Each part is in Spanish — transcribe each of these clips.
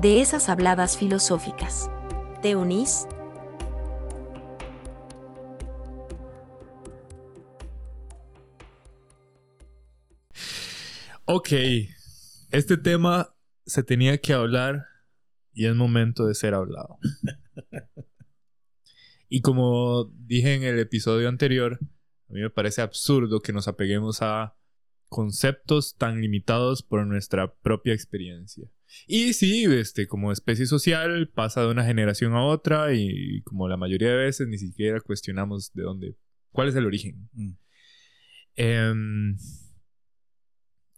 de esas habladas filosóficas. ¿Te unís? Ok, este tema se tenía que hablar y es momento de ser hablado. y como dije en el episodio anterior, a mí me parece absurdo que nos apeguemos a conceptos tan limitados por nuestra propia experiencia. Y sí, este, como especie social pasa de una generación a otra y como la mayoría de veces ni siquiera cuestionamos de dónde, cuál es el origen. Mm. Em,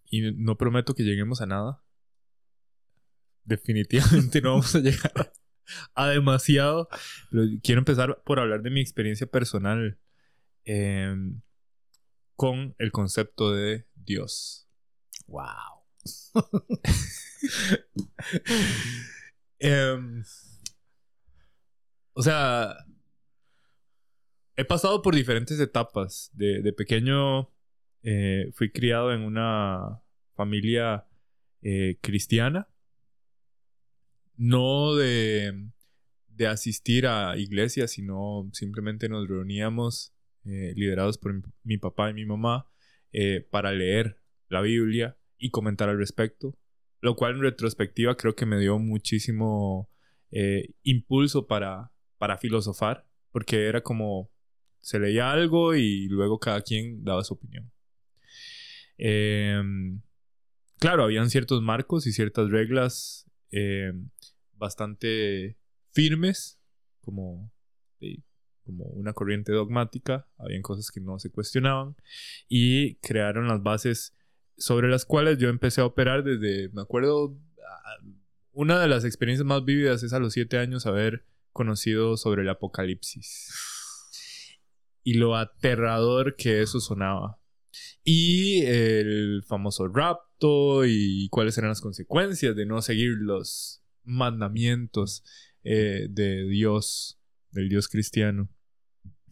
y no prometo que lleguemos a nada. Definitivamente no vamos a llegar a demasiado. Pero quiero empezar por hablar de mi experiencia personal. Em, con el concepto de Dios. ¡Wow! Em, o sea, he pasado por diferentes etapas. De, pequeño eh, fui criado en una familia eh, cristiana. No de, asistir a iglesias, sino simplemente nos reuníamos eh, liderados por mi, papá y mi mamá, para leer la Biblia y comentar al respecto, lo cual en retrospectiva creo que me dio muchísimo eh, impulso para, para filosofar, porque era como se leía algo y luego cada quien daba su opinión. Em, claro, habían ciertos marcos y ciertas reglas em, bastante firmes, como como una corriente dogmática, habían cosas que no se cuestionaban y crearon las bases sobre las cuales yo empecé a operar desde, me acuerdo, una de las experiencias más vívidas es a los siete años haber conocido sobre el apocalipsis y lo aterrador que eso sonaba. Y el famoso rapto y cuáles eran las consecuencias de no seguir los mandamientos eh, de Dios del Dios cristiano.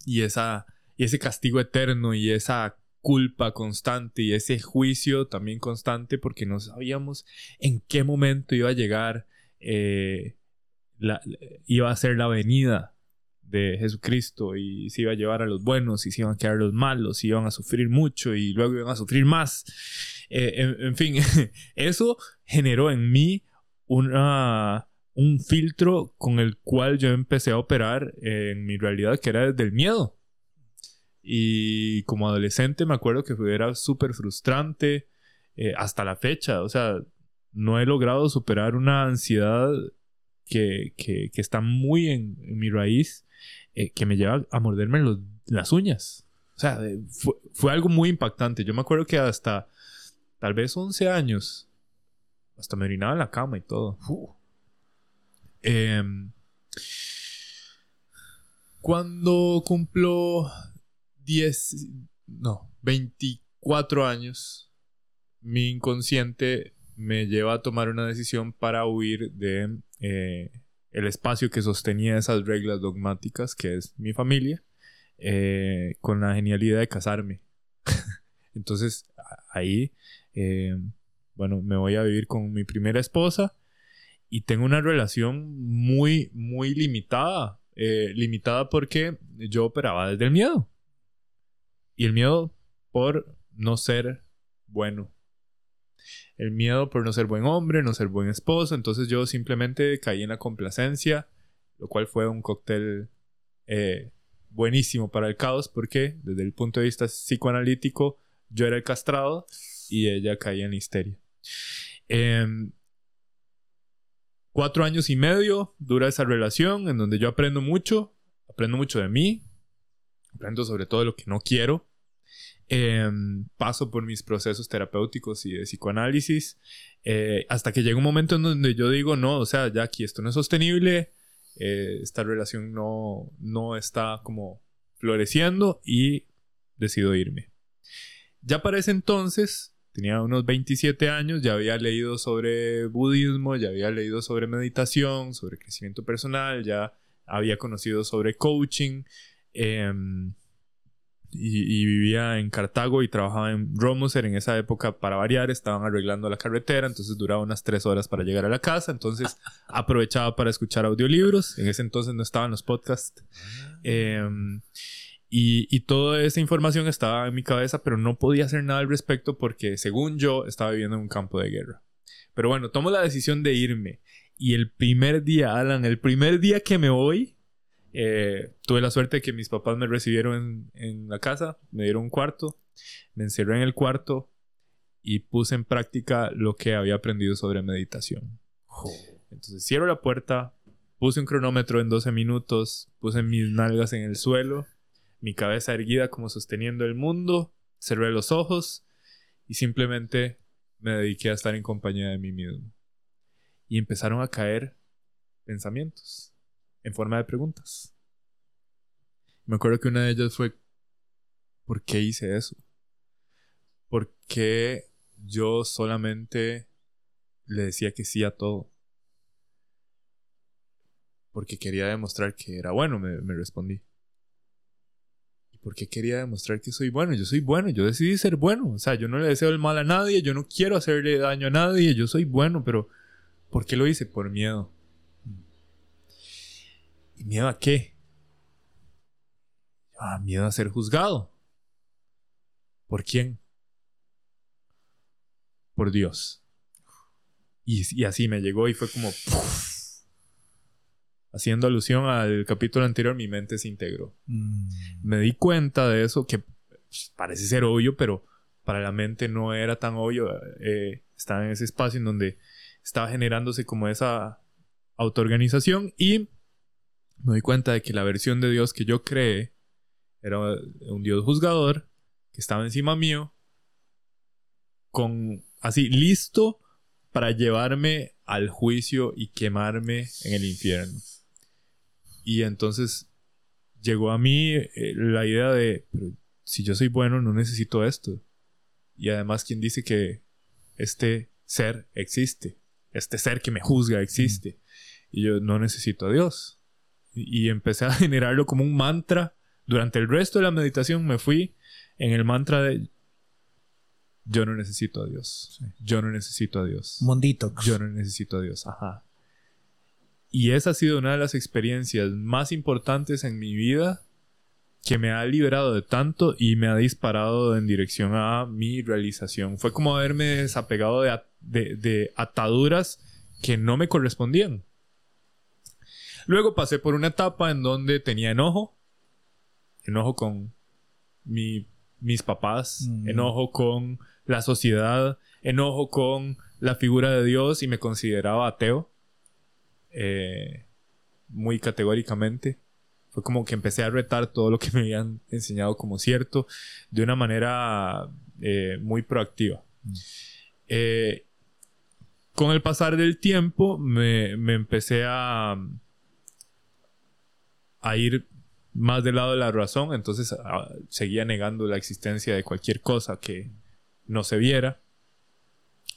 Y, esa, y ese castigo eterno y esa culpa constante y ese juicio también constante porque no sabíamos en qué momento iba a llegar, eh, iba a ser la venida de Jesucristo y se iba a llevar a los buenos y se iban a quedar los malos y iban a sufrir mucho y luego iban a sufrir más. Eh, en, fin, eso generó en mí una, un filtro con el cual yo empecé a operar en mi realidad, que era desde el miedo. Y como adolescente me acuerdo que era súper frustrante eh, hasta la fecha. O sea, no he logrado superar una ansiedad que, está muy en, mi raíz, eh, que me lleva a morderme las uñas. O sea, fue, algo muy impactante. Yo me acuerdo que hasta tal vez 11 años, hasta me orinaba en la cama y todo. Em, cuando cumplo 10, no, 24 años, mi inconsciente me lleva a tomar una decisión para huir de eh, el espacio que sostenía esas reglas dogmáticas, que es mi familia, eh, con la genialidad de casarme. Entonces, ahí, em, bueno, me voy a vivir con mi primera esposa y tengo una relación muy, muy limitada. Eh, limitada porque yo operaba desde el miedo. Y el miedo por no ser bueno. El miedo por no ser buen hombre, no ser buen esposo. Entonces yo simplemente caí en la complacencia, lo cual fue un cóctel eh, buenísimo para el caos porque desde el punto de vista psicoanalítico yo era el castrado y ella caía en la histeria. Em, cuatro años y medio dura esa relación en donde yo aprendo mucho, aprendo mucho de mí, aprendo sobre todo lo que no quiero. Em, paso por mis procesos terapéuticos y de psicoanálisis, eh, hasta que llega un momento en donde yo digo, no, o sea, ya aquí esto no es sostenible, eh, esta relación no, no está como floreciendo y decido irme. Ya para ese entonces, tenía unos 27 años, ya había leído sobre budismo, ya había leído sobre meditación, sobre crecimiento personal, ya había conocido sobre coaching. Em, y, vivía en Cartago y trabajaba en Romoser en esa época para variar, estaban arreglando la carretera, entonces duraba unas tres horas para llegar a la casa, entonces aprovechaba para escuchar audiolibros, en ese entonces no estaban los podcasts. Em, y, y, toda esa información estaba en mi cabeza, pero no podía hacer nada al respecto porque según yo estaba viviendo en un campo de guerra. Pero bueno, tomo la decisión de irme. Y el primer día, Alan, el primer día que me voy, eh, tuve la suerte de que mis papás me recibieron en, la casa, me dieron un cuarto, me encerré en el cuarto y puse en práctica lo que había aprendido sobre meditación. Entonces cierro la puerta, puse un cronómetro en 12 minutos, puse mis nalgas en el suelo, mi cabeza erguida como sosteniendo el mundo, cerré los ojos y simplemente me dediqué a estar en compañía de mí mismo. Y empezaron a caer pensamientos en forma de preguntas. Me acuerdo que una de ellas fue, ¿por qué hice eso? ¿Por qué yo solamente le decía que sí a todo? Porque quería demostrar que era bueno, me, respondí. ¿Y por qué quería demostrar que soy bueno? Yo soy bueno, yo decidí ser bueno. O sea, yo no le deseo el mal a nadie, yo no quiero hacerle daño a nadie, yo soy bueno, pero ¿por qué lo hice? Por miedo. ¿Y miedo a qué? Ah, miedo a ser juzgado. ¿Por quién? Por Dios. Y, así me llegó y fue como... Haciendo alusión al capítulo anterior, mi mente se integró. Mm. Me di cuenta de eso, que pues, parece ser obvio, pero para la mente no era tan obvio. Eh, estaba en ese espacio en donde estaba generándose como esa autoorganización y me doy cuenta de que la versión de Dios que yo creé era un Dios juzgador que estaba encima mío, con así listo para llevarme al juicio y quemarme en el infierno. Y entonces llegó a mí eh, la idea de, pero si yo soy bueno, no necesito esto. Y además, ¿quién dice que este ser existe? Este ser que me juzga existe. Y yo no necesito a Dios y empecé a generarlo como un mantra. Durante el resto de la meditación me fui en el mantra de yo no necesito a Dios. Yo no necesito a Dios. Mondito. Yo no necesito a Dios. Ajá. Y esa ha sido una de las experiencias más importantes en mi vida que me ha liberado de tanto y me ha disparado en dirección a mi realización. Fue como haberme desapegado de, de ataduras que no me correspondían. Luego pasé por una etapa en donde tenía enojo. Enojo con mis papás. Mm. Enojo con la sociedad. Enojo con la figura de Dios y me consideraba ateo. Eh, muy categóricamente. Fue como que empecé a retar todo lo que me habían enseñado como cierto de una manera eh, muy proactiva. Mm. Eh, con el pasar del tiempo me empecé a, a ir más del lado de la razón, entonces ah, seguía negando la existencia de cualquier cosa que no se viera.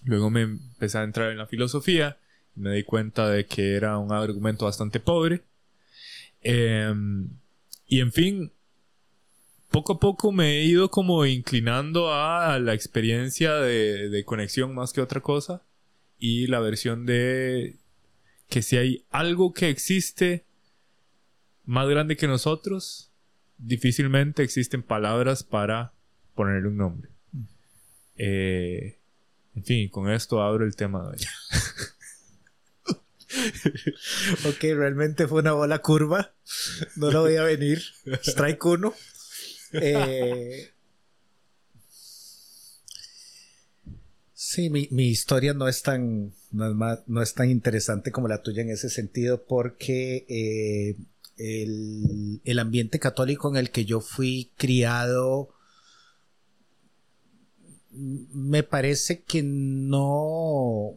Luego me empecé a entrar en la filosofía y me di cuenta de que era un argumento bastante pobre. Em, y en fin, poco a poco me he ido como inclinando a la experiencia de, de conexión más que otra cosa y la versión de que si hay algo que existe más grande que nosotros, difícilmente existen palabras para ponerle un nombre. Eh, en fin, con esto abro el tema de hoy. ok, realmente fue una bola curva. No lo voy a venir. Strike uno. Eh, sí, mi, historia no es tan no es, tan interesante como la tuya en ese sentido porque eh, el, ambiente católico en el que yo fui criado me parece que no,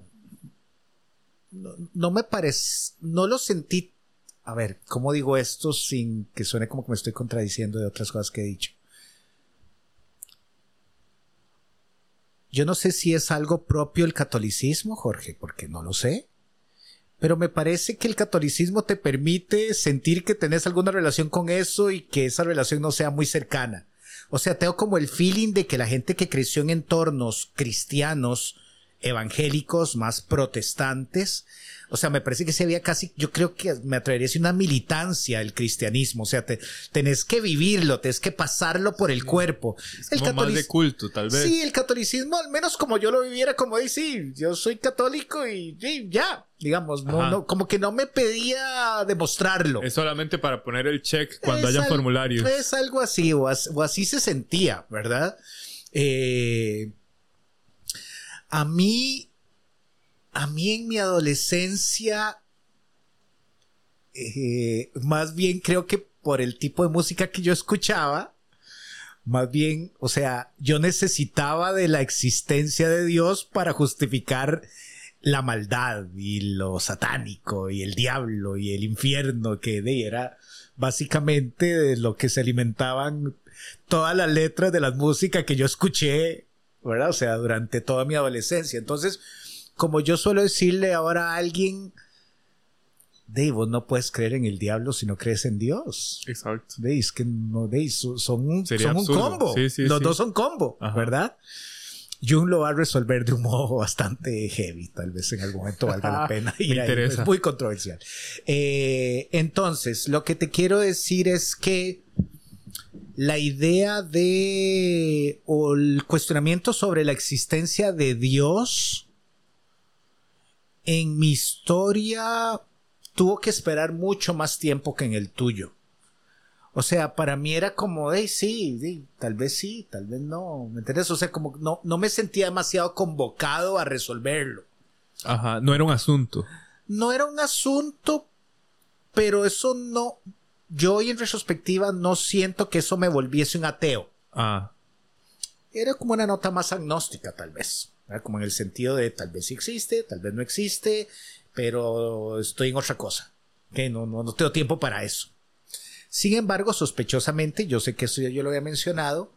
no, me parece, no lo sentí, a ver, ¿cómo digo esto sin que suene como que me estoy contradiciendo de otras cosas que he dicho? Yo no sé si es algo propio el catolicismo, Jorge, porque no lo sé. Pero me parece que el catolicismo te permite sentir que tenés alguna relación con eso y que esa relación no sea muy cercana. O sea, tengo como el feeling de que la gente que creció en entornos cristianos, evangélicos, más protestantes, o sea, me parece que se había casi, yo creo que me atrevería a decir una militancia el cristianismo. O sea, te, tenés que vivirlo, tenés que pasarlo por el cuerpo. el como más de culto, tal vez. Sí, el catolicismo, al menos como yo lo viviera, como dice, sí, yo soy católico y, ya, digamos, no, no, como que no me pedía demostrarlo. Es solamente para poner el check cuando haya formularios. Es algo así, o, así se sentía, ¿verdad? Eh, a mí a mí en mi adolescencia, eh, más bien creo que por el tipo de música que yo escuchaba, más bien, o sea, yo necesitaba de la existencia de Dios para justificar la maldad y lo satánico y el diablo y el infierno que era básicamente de lo que se alimentaban todas las letras de la música que yo escuché, ¿verdad? O sea, durante toda mi adolescencia. Entonces, como yo suelo decirle ahora a alguien, Dave, vos no puedes creer en el diablo si no crees en Dios. Exacto. Veis que no, veis, son, son un combo. Los dos son combo, ¿verdad? Jung lo va a resolver de un modo bastante heavy, tal vez en algún momento valga la pena. Ir Es muy controversial. Eh, entonces, lo que te quiero decir es que la idea de o el cuestionamiento sobre la existencia de Dios en mi historia tuvo que esperar mucho más tiempo que en el tuyo. O sea, para mí era como, hey, sí, tal vez sí, tal vez no. ¿Me entiendes? O sea, como no, no me sentía demasiado convocado a resolverlo. Ajá, no era un asunto. No era un asunto, pero eso no. Yo hoy en retrospectiva no siento que eso me volviese un ateo. Ah. Era como una nota más agnóstica, tal vez. Como en el sentido de tal vez sí existe, tal vez no existe, pero estoy en otra cosa. Que no, no, no tengo tiempo para eso. Sin embargo, sospechosamente, yo sé que eso ya yo lo había mencionado,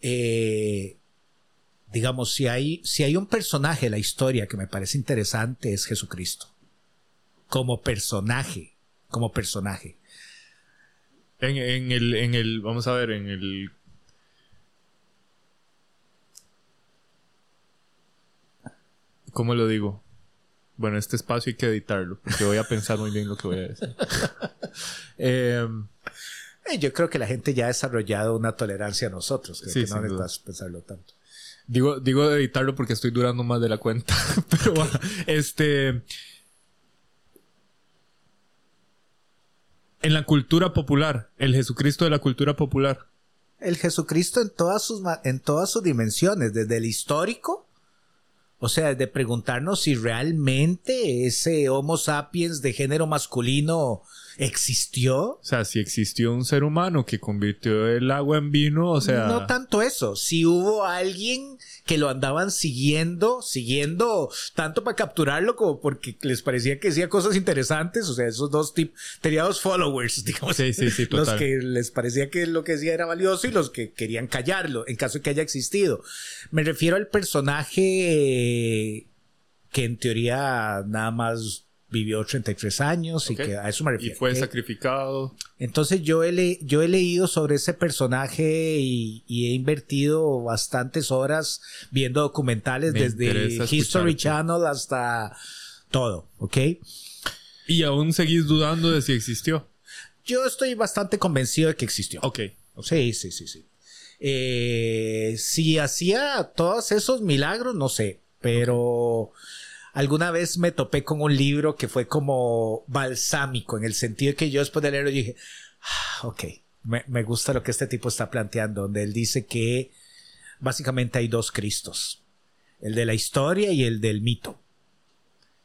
eh, digamos, si hay, si hay un personaje en la historia que me parece interesante es Jesucristo. Como personaje, como personaje. En, en, el, en el, vamos a ver, en el ¿Cómo lo digo? Bueno, este espacio hay que editarlo, porque voy a pensar muy bien lo que voy a decir. Em, eh, yo creo que la gente ya ha desarrollado una tolerancia a nosotros, que no necesitas pensarlo tanto. Digo, digo editarlo porque estoy durando más de la cuenta. Pero este. En la cultura popular, el Jesucristo de la cultura popular. El Jesucristo en todas sus, en todas sus dimensiones, desde el histórico o sea, de preguntarnos si realmente ese Homo sapiens de género masculino existió. O sea, si existió un ser humano que convirtió el agua en vino, o sea... No tanto eso, si hubo alguien que lo andaban siguiendo, siguiendo tanto para capturarlo como porque les parecía que decía cosas interesantes, o sea, esos dos tipos, tenía dos followers, digamos. Sí, sí, sí, Los que les parecía que lo que decía era valioso y los que querían callarlo, en caso de que haya existido. Me refiero al personaje que en teoría nada más vivió 33 años y que a eso me refiero. Y fue sacrificado. Entonces yo he, yo he leído sobre ese personaje y, he invertido bastantes horas viendo documentales desde History Channel hasta todo, ¿ok? ¿Y aún seguís dudando de si existió? Yo estoy bastante convencido de que existió. Ok. Sí, sí, sí, sí. Eh, si hacía todos esos milagros, no sé, pero... Alguna vez me topé con un libro que fue como balsámico, en el sentido de que yo después de leerlo dije, ah, ok, me, me gusta lo que este tipo está planteando, donde él dice que básicamente hay dos Cristos, el de la historia y el del mito.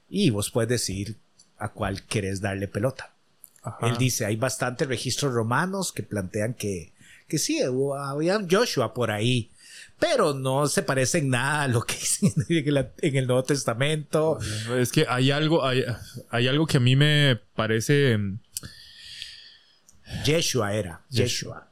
Y vos puedes decir a cuál querés darle pelota. Él dice, hay bastantes registros romanos que plantean que, que sí, había Joshua por ahí, pero no se parece en nada a lo que dice en el Nuevo Testamento. Es que hay algo, hay, hay algo que a mí me parece... Yeshua era, Yeshua.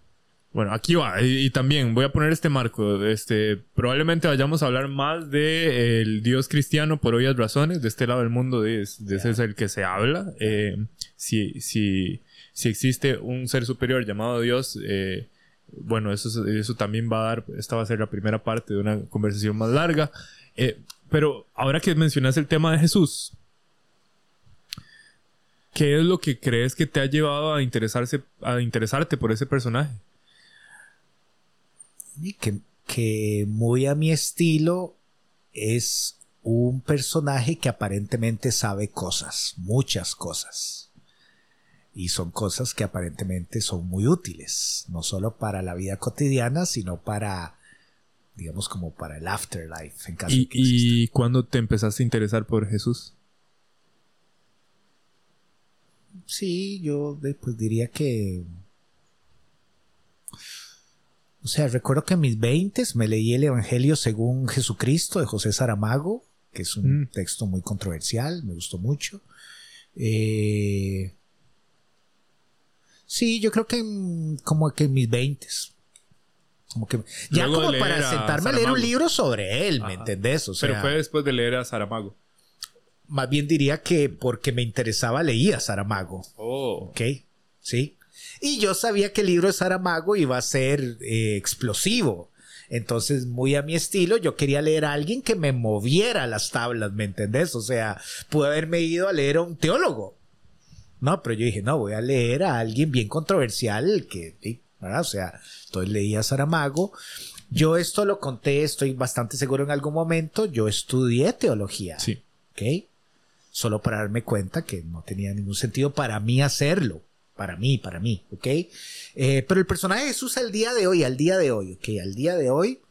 Bueno, aquí va. Y, también voy a poner este marco. Este, probablemente vayamos a hablar más de el Dios cristiano por obvias razones. De este lado del mundo, de, ese es el que se habla. Eh, si, si, si existe un ser superior llamado Dios, eh, bueno, eso, eso también va a dar, esta va a ser la primera parte de una conversación más larga. Eh, pero ahora que mencionas el tema de Jesús, ¿qué es lo que crees que te ha llevado a interesarse, a interesarte por ese personaje? que, que muy a mi estilo es un personaje que aparentemente sabe cosas, muchas cosas. Y son cosas que aparentemente son muy útiles, no solo para la vida cotidiana, sino para, digamos, como para el afterlife. En caso ¿Y, ¿Y cuándo te empezaste a interesar por Jesús? Sí, yo pues diría que o sea, recuerdo que en mis 20 me leí el Evangelio según Jesucristo de José Saramago, que es un mm. texto muy controversial, me gustó mucho. Eh, sí, yo creo que como que en mis 20 como que ya como para sentarme a, leer un libro sobre él, ¿me entendés? Pero fue después de leer a Saramago. Más bien diría que porque me interesaba leía Saramago. Oh. Ok, sí. Y yo sabía que el libro de Saramago iba a ser eh, explosivo. Entonces, muy a mi estilo, yo quería leer a alguien que me moviera las tablas, ¿me entendés? O sea, pude haberme ido a leer a un teólogo. No, pero yo dije, no, voy a leer a alguien bien controversial que, ¿verdad? O sea, entonces leí a Saramago. Yo esto lo conté, estoy bastante seguro en algún momento, yo estudié teología. Sí. ¿Ok? Solo para darme cuenta que no tenía ningún sentido para mí hacerlo para mí, para mí, ¿ok? Eh, pero el personaje de Jesús al día de hoy, al día de hoy, ¿ok? Al día de hoy,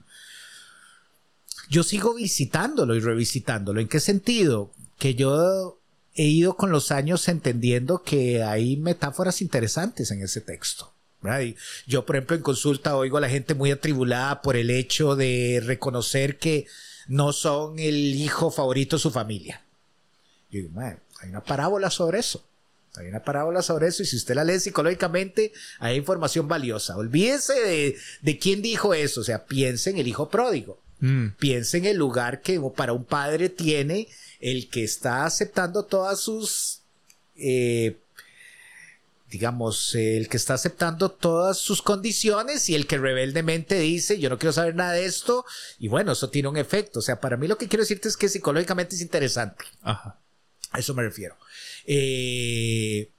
yo sigo visitándolo y revisitándolo. ¿En qué sentido? Que yo he ido con los años entendiendo que hay metáforas interesantes en ese texto. yo, por ejemplo, en consulta oigo a la gente muy atribulada por el hecho de reconocer que no son el hijo favorito de su familia. Yo digo, hay una parábola sobre eso. Hay una parábola sobre eso y si usted la lee psicológicamente, hay información valiosa. Olvídese de, quién dijo eso, o sea, piense en el hijo pródigo. Mm. Piense en el lugar que para un padre tiene el que está aceptando todas sus, eh, digamos, el que está aceptando todas sus condiciones y el que rebeldemente dice, yo no quiero saber nada de esto. Y bueno, eso tiene un efecto. O sea, para mí lo que quiero decirte es que psicológicamente es interesante. Ajá. A eso me refiero. Eh,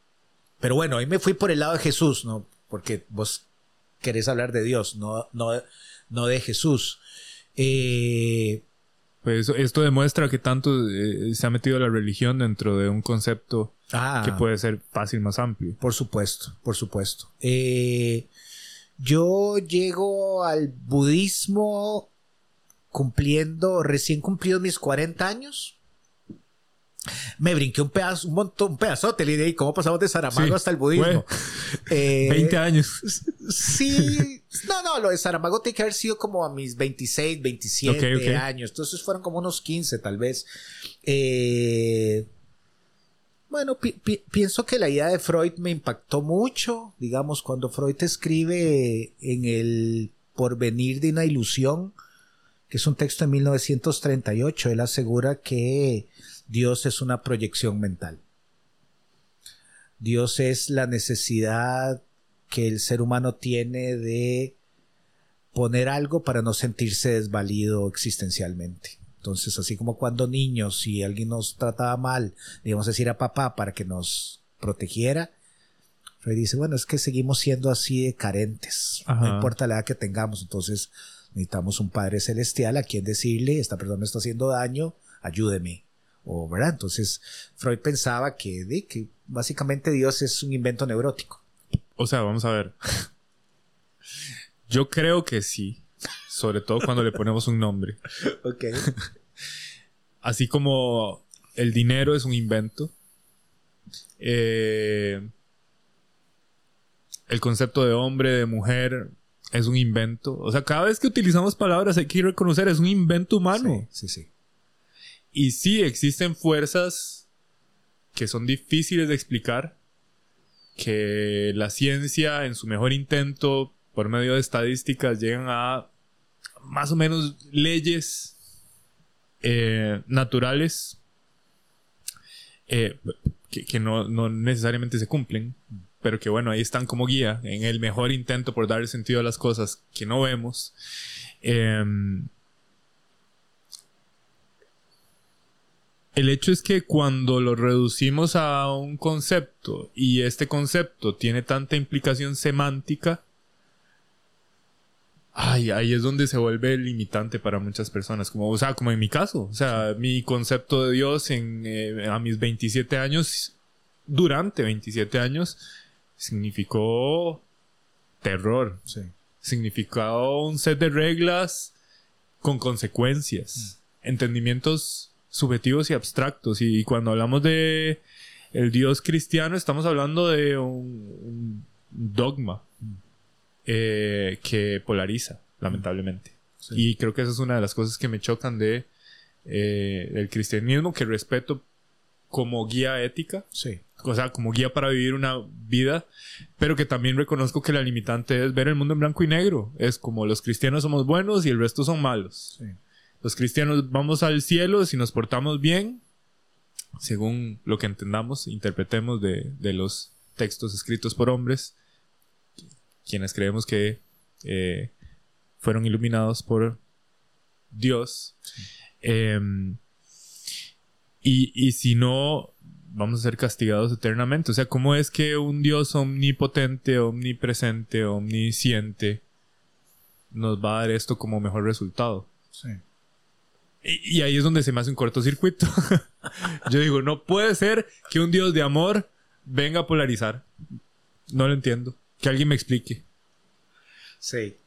pero bueno, ahí me fui por el lado de Jesús, ¿no? Porque vos querés hablar de Dios, no, no, no de Jesús. Eh, pues esto demuestra que tanto eh, se ha metido la religión dentro de un concepto ah. que puede ser fácil más amplio. Por supuesto, por supuesto. yo llego al budismo cumpliendo, recién cumplido mis 40 años me brinqué un pedazo, un montón, un pedazote, le dije, ¿cómo pasamos de Saramago hasta el budismo? 20 eh, años. Sí, no, no, lo de Saramago tiene que haber sido como a mis 26, 27 años, entonces fueron como unos 15 tal vez. Eh, bueno, pienso que la idea de Freud me impactó mucho, digamos, cuando Freud escribe en el Porvenir de una ilusión, que es un texto de 1938, él asegura que Dios es una proyección mental. Dios es la necesidad que el ser humano tiene de poner algo para no sentirse desvalido existencialmente. Entonces, así como cuando niños, si alguien nos trataba mal, íbamos a decir a papá para que nos protegiera, Freud dice, bueno, es que seguimos siendo así de carentes, no importa la edad que tengamos, entonces necesitamos un Padre Celestial a quien decirle, esta persona me está haciendo daño, ayúdeme. O, ¿verdad? Entonces, Freud pensaba que, de, que básicamente Dios es un invento neurótico. O sea, vamos a ver. Yo creo que sí. Sobre todo cuando le ponemos un nombre. Ok. Así como el dinero es un invento. Eh, el concepto de hombre, de mujer, es un invento. O sea, cada vez que utilizamos palabras hay que reconocer, es un invento humano. Sí, sí, sí. Y sí, existen fuerzas que son difíciles de explicar, que la ciencia en su mejor intento, por medio de estadísticas, llegan a más o menos leyes eh, naturales eh, que, no, no, necesariamente se cumplen, pero que bueno, ahí están como guía en el mejor intento por dar sentido a las cosas que no vemos. Em, el hecho es que cuando lo reducimos a un concepto y este concepto tiene tanta implicación semántica, Ay, ahí es donde se vuelve limitante para muchas personas, como, o sea, como en mi caso, o sea, mi concepto de Dios en, eh, a mis 27 años, durante 27 años, significó terror. Sí. Significó un set de reglas con consecuencias, mm. entendimientos subjetivos y abstractos. Y, cuando hablamos de el Dios cristiano, estamos hablando de un dogma, eh, que polariza, lamentablemente. Y creo que esa es una de las cosas que me chocan de eh, el cristianismo, que respeto como guía ética. Sí. O sea, como guía para vivir una vida, pero que también reconozco que la limitante es ver el mundo en blanco y negro. Es como los cristianos somos buenos y el resto son malos. Los cristianos vamos al cielo si nos portamos bien, según lo que entendamos, interpretemos de, de los textos escritos por hombres quienes creemos que eh, fueron iluminados por Dios. Em, y, si no, vamos a ser castigados eternamente. O sea, ¿cómo es que un Dios omnipotente, omnipresente, omnisciente nos va a dar esto como mejor resultado? Sí. Y, ahí es donde se me hace un cortocircuito. Yo digo, no puede ser que un Dios de amor venga a polarizar. No lo entiendo. Que alguien me explique. Sí.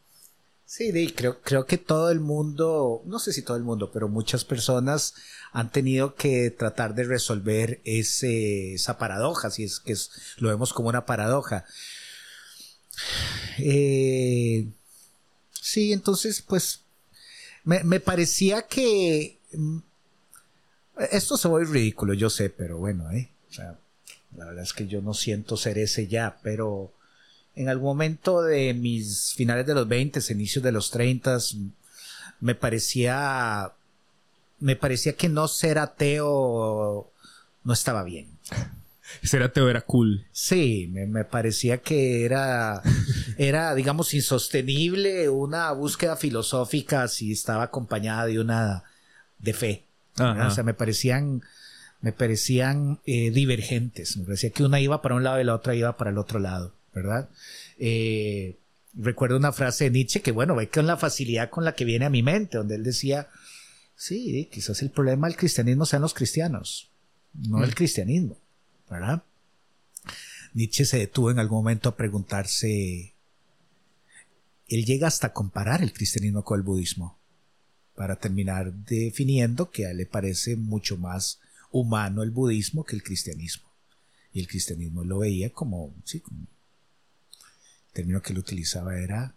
Sí, creo, creo que todo el mundo, no sé si todo el mundo, pero muchas personas han tenido que tratar de resolver ese, esa paradoja, si es que lo vemos como una paradoja. Eh, sí, entonces, pues, me, parecía que... Mm, esto se ve ridículo, yo sé, pero bueno, ¿eh? La verdad es que yo no siento ser ese ya, pero en algún momento de mis finales de los 20, inicios de los 30, me parecía, me parecía que no ser ateo no estaba bien. Ser ateo era cool. Sí, me, parecía que era, era, digamos, insostenible una búsqueda filosófica si estaba acompañada de una, de fe. O sea, me parecían, me parecían eh, divergentes. Me parecía que una iba para un lado y la otra iba para el otro lado. ¿verdad? Eh, recuerdo una frase de Nietzsche que, bueno, ve con la facilidad con la que viene a mi mente, donde él decía, sí, quizás el problema del cristianismo sean los cristianos, no el mm. cristianismo, Nietzsche se detuvo en algún momento a preguntarse, él llega hasta comparar el cristianismo con el budismo, para terminar definiendo que a él le parece mucho más humano el budismo que el cristianismo. Y el cristianismo lo veía como, sí, como término que él utilizaba era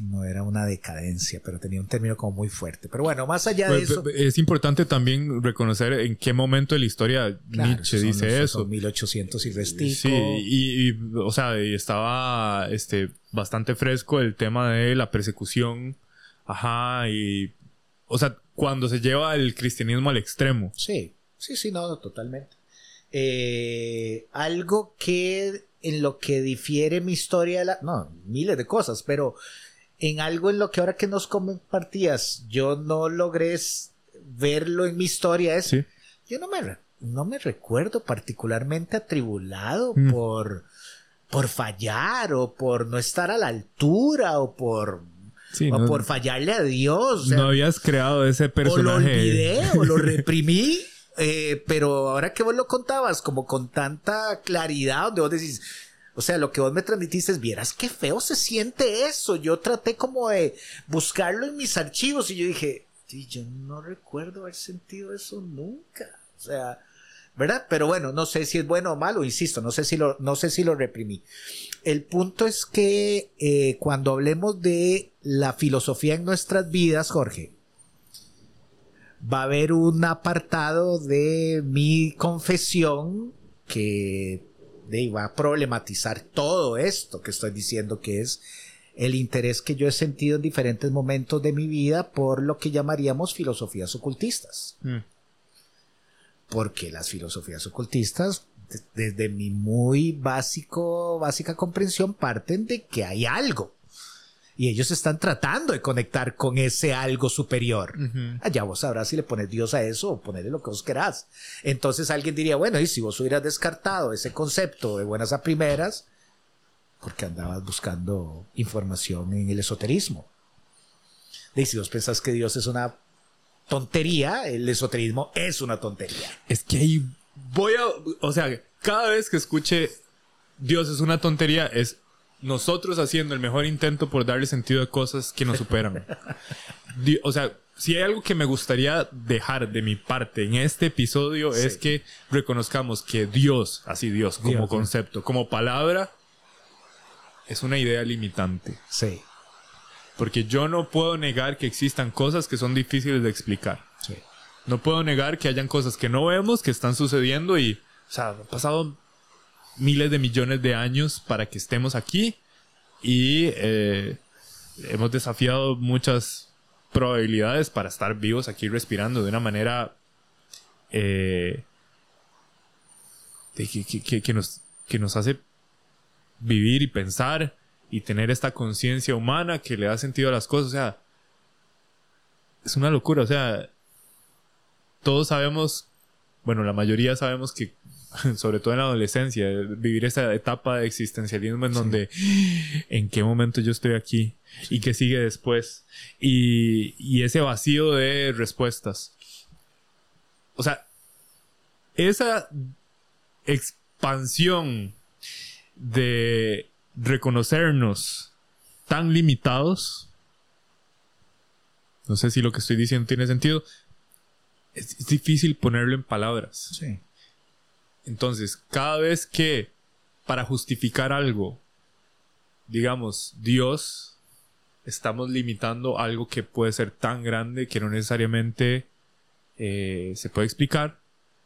no era una decadencia, pero tenía un término como muy fuerte. Pero bueno, más allá de pues, eso. Es importante también reconocer en qué momento de la historia Nietzsche dice eso. 1800 y restico. Sí, y, o sea, estaba este, bastante fresco el tema de la persecución. Ajá, y. O sea, cuando se lleva el cristianismo al extremo. Sí, sí, sí, no, totalmente. Eh, algo que en lo que difiere mi historia de la... No, miles de cosas, pero en algo en lo que ahora que nos compartías, yo no logré verlo en mi historia es... Yo no me, no me recuerdo particularmente atribulado mm. por, por fallar o por no estar a la altura o por o por fallarle a Dios. no habías creado ese personaje. O lo olvidé o lo reprimí. Eh, pero ahora que vos lo contabas como con tanta claridad, donde vos decís, o sea, lo que vos me transmitiste es, vieras qué feo se siente eso. Yo traté como de buscarlo en mis archivos y yo dije, sí, yo no recuerdo haber sentido eso nunca. O sea, ¿verdad? Pero bueno, no sé si es bueno o malo, insisto, no sé si lo, no sé si lo reprimí. El punto es que eh, cuando hablemos de la filosofía en nuestras vidas, Jorge, va a haber un apartado de mi confesión que de, va a problematizar todo esto que estoy diciendo, que es el interés que yo he sentido en diferentes momentos de mi vida por lo que llamaríamos filosofías ocultistas. Mm. Porque las filosofías ocultistas, desde mi muy básico, básica comprensión, parten de que hay algo. Y ellos están tratando de conectar con ese algo superior. Allá vos sabrás si le pones Dios a eso o ponerle lo que vos querás. Entonces alguien diría, bueno, y si vos hubieras descartado ese concepto de buenas a primeras, porque andabas buscando información en el esoterismo. Y si vos pensás que Dios es una tontería, el esoterismo es una tontería. Es que ahí voy a. O sea, cada vez que escuche Dios es una tontería, es nosotros haciendo el mejor intento por darle sentido a cosas que nos superan. o sea, si hay algo que me gustaría dejar de mi parte en este episodio es que reconozcamos que Dios, así Dios como concepto, como palabra, es una idea limitante. Sí. Porque yo no puedo negar que existan cosas que son difíciles de explicar. Sí. No puedo negar que hayan cosas que no vemos, que están sucediendo y, o sea, han pasado miles de millones de años para que estemos aquí y eh, hemos desafiado muchas probabilidades para estar vivos aquí respirando de una manera eh, que, nos, que nos hace vivir y pensar y tener esta conciencia humana que le da sentido a las cosas. O sea, es una locura. O sea, todos sabemos, bueno, la mayoría sabemos que, sobre todo en la adolescencia, vivir esa etapa de existencialismo en donde, ¿en qué momento yo estoy aquí? ¿Y qué sigue después? Y, y ese vacío de respuestas. O sea, esa expansión de reconocernos tan limitados, no sé si lo que estoy diciendo tiene sentido, es, difícil ponerlo en palabras. Sí. Entonces, cada vez que para justificar algo, digamos, Dios, estamos limitando algo que puede ser tan grande que no necesariamente eh, se puede explicar,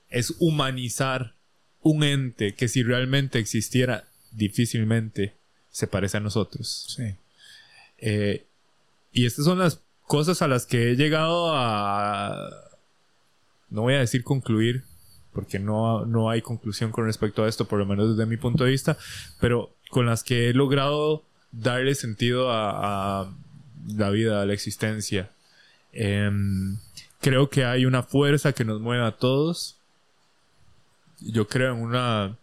es humanizar un ente que si realmente existiera difícilmente se parece a nosotros. Sí. Eh, y estas son las cosas a las que he llegado a... No voy a decir concluir, porque no, no hay conclusión con respecto a esto, por lo menos desde mi punto de vista, pero con las que he logrado darle sentido a, la vida, a la existencia. Em, creo que hay una fuerza que nos mueve a todos. Yo creo en una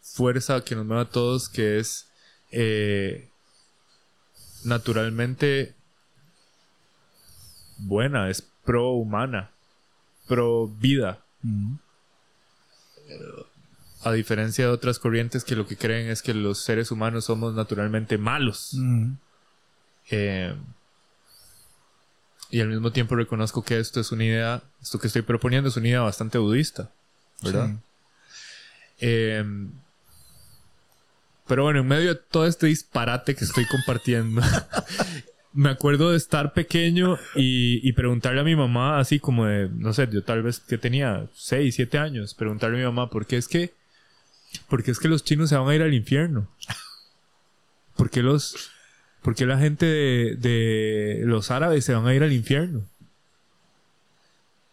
fuerza que nos mueve a todos, que es eh, naturalmente buena, es pro humana, pro vida. A diferencia de otras corrientes que lo que creen es que los seres humanos somos naturalmente malos. Eh, y al mismo tiempo reconozco que esto es una idea, esto que estoy proponiendo es una idea bastante budista, ¿verdad? Eh, pero bueno, en medio de todo este disparate que estoy compartiendo, me acuerdo de estar pequeño y, preguntarle a mi mamá, así como de, no sé, yo tal vez que tenía 6, 7 años, preguntarle a mi mamá, ¿por qué es que, por qué es que los chinos se van a ir al infierno? ¿Por qué los, por qué la gente de, los árabes se van a ir al infierno?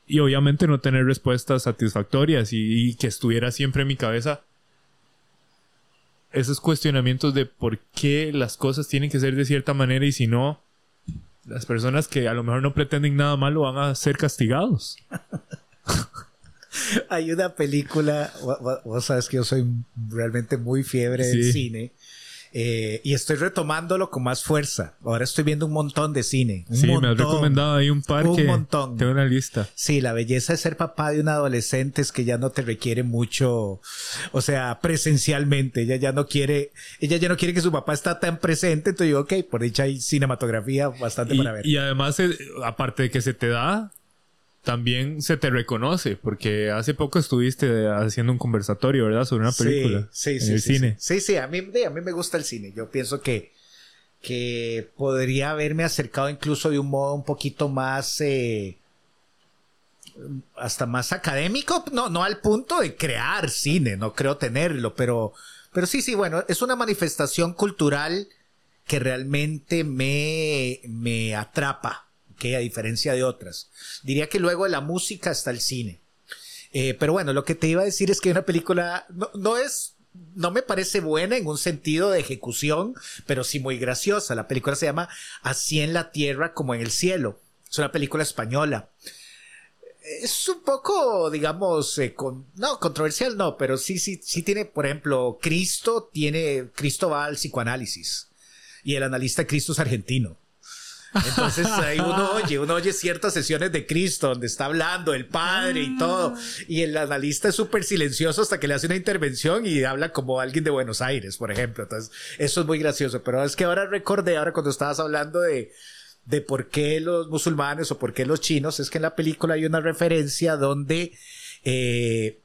Y obviamente no tener respuestas satisfactorias y que estuviera siempre en mi cabeza esos cuestionamientos de por qué las cosas tienen que ser de cierta manera y si no, las personas que a lo mejor no pretenden nada malo van a ser castigados. Hay una película, vos sabes que yo soy realmente muy fiebre del cine eh, y estoy retomándolo con más fuerza. Ahora estoy viendo un montón de cine. sí, me has recomendado ahí un par. Un montón. Tengo una lista. Sí, la belleza de ser papá de un adolescente es que ya no te requiere mucho, o sea, presencialmente. Ella ya no quiere, ella ya no quiere que su papá está tan presente. Entonces digo, ok, por dicha hay cinematografía bastante y, para ver. Y además, eh, aparte de que se te da, también se te reconoce, porque hace poco estuviste haciendo un conversatorio, ¿verdad? Sobre una película. Sí, sí, en el sí, cine. Sí, sí, a, mí, a mí me gusta el cine. Yo pienso que, que podría haberme acercado incluso de un modo un poquito más... Eh, hasta más académico, no, no al punto de crear cine, no creo tenerlo, pero, pero sí, sí, bueno, es una manifestación cultural que realmente me, me atrapa, que a diferencia de otras. Diría que luego de la música está el cine. Eh, pero bueno, lo que te iba a decir es que una película no, es, no me parece buena en un sentido de ejecución, pero sí muy graciosa. La película se llama Así en la tierra como en el cielo. Es una película española es un poco, digamos, eh, no, controversial no, pero sí, sí, sí tiene, por ejemplo, Cristo tiene, Cristo va al psicoanálisis y el analista Cristo es argentino. Entonces ahí uno oye, uno oye ciertas sesiones de Cristo donde está hablando el Padre y todo. Y el analista es súper silencioso hasta que le hace una intervención y habla como alguien de Buenos Aires, por ejemplo. Entonces, eso es muy gracioso. Pero es que ahora recordé, ahora cuando estabas hablando de, de por qué los musulmanes o por qué los chinos, es que en la película hay una referencia donde eh,